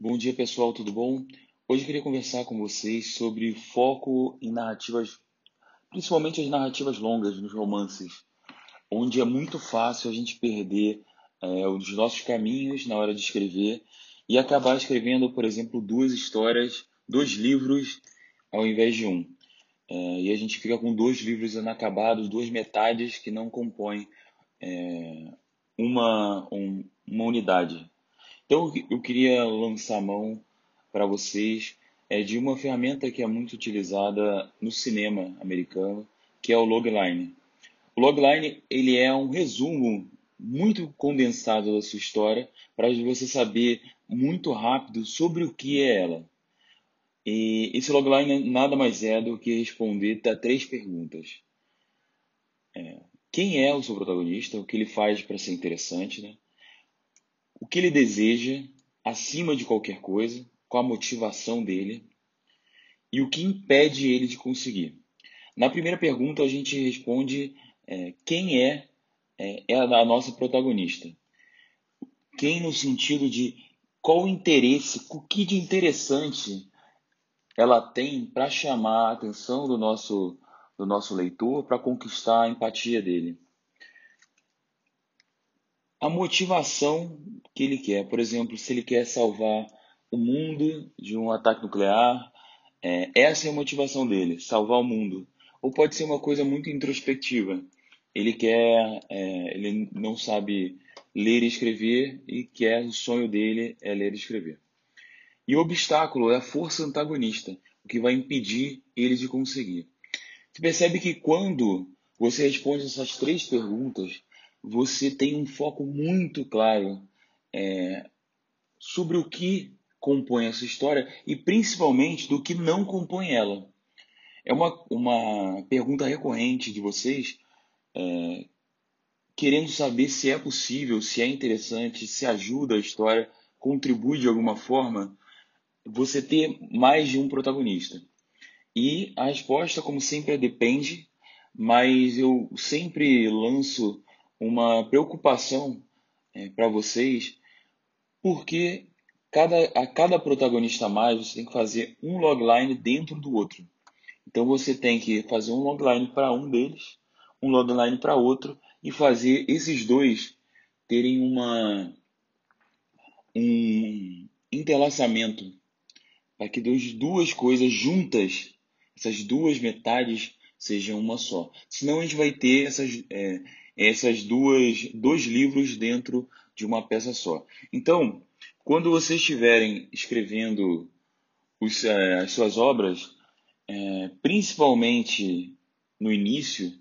Bom dia pessoal, tudo bom? Hoje eu queria conversar com vocês sobre foco em narrativas, principalmente as narrativas longas nos romances, onde é muito fácil a gente perder é, os nossos caminhos na hora de escrever e acabar escrevendo, por exemplo, duas histórias, dois livros ao invés de um. É, e a gente fica com dois livros inacabados, duas metades que não compõem é, uma, um, uma unidade. Então eu queria lançar mão para vocês é, de uma ferramenta que é muito utilizada no cinema americano, que é o logline. O logline ele é um resumo muito condensado da sua história para você saber muito rápido sobre o que é ela. E esse logline nada mais é do que responder a três perguntas. É, quem é o seu protagonista? O que ele faz para ser interessante? Né? O que ele deseja acima de qualquer coisa, qual a motivação dele e o que impede ele de conseguir. Na primeira pergunta, a gente responde é, quem é, é, é a nossa protagonista. Quem no sentido de qual o interesse, o que de interessante ela tem para chamar a atenção do nosso, do nosso leitor, para conquistar a empatia dele a motivação que ele quer. Por exemplo, se ele quer salvar o mundo de um ataque nuclear, é, essa é a motivação dele, salvar o mundo. Ou pode ser uma coisa muito introspectiva. Ele quer, é, ele não sabe ler e escrever e quer o sonho dele é ler e escrever. E o obstáculo é a força antagonista, o que vai impedir ele de conseguir. Você percebe que quando você responde essas três perguntas, você tem um foco muito claro é, sobre o que compõe essa história e principalmente do que não compõe ela. É uma, uma pergunta recorrente de vocês é, querendo saber se é possível, se é interessante, se ajuda a história, contribui de alguma forma você ter mais de um protagonista. E a resposta, como sempre, é depende, mas eu sempre lanço uma preocupação é, para vocês, porque cada, a cada protagonista a mais você tem que fazer um logline dentro do outro. Então você tem que fazer um logline para um deles, um logline para outro e fazer esses dois terem uma um entrelaçamento para que duas coisas juntas, essas duas metades sejam uma só. Senão a gente vai ter essas é, essas duas dois livros dentro de uma peça só. Então, quando vocês estiverem escrevendo os, é, as suas obras, é, principalmente no início,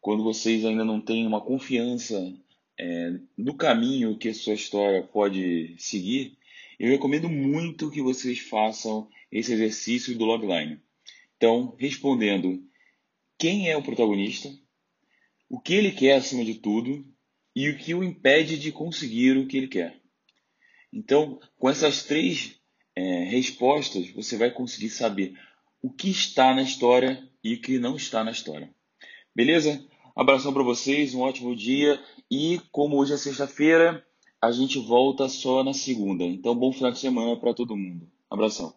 quando vocês ainda não têm uma confiança é, no caminho que a sua história pode seguir, eu recomendo muito que vocês façam esse exercício do logline. Então, respondendo quem é o protagonista, o que ele quer acima de tudo e o que o impede de conseguir o que ele quer. Então, com essas três é, respostas, você vai conseguir saber o que está na história e o que não está na história. Beleza? Abração para vocês, um ótimo dia e como hoje é sexta-feira, a gente volta só na segunda. Então, bom final de semana para todo mundo. Abração.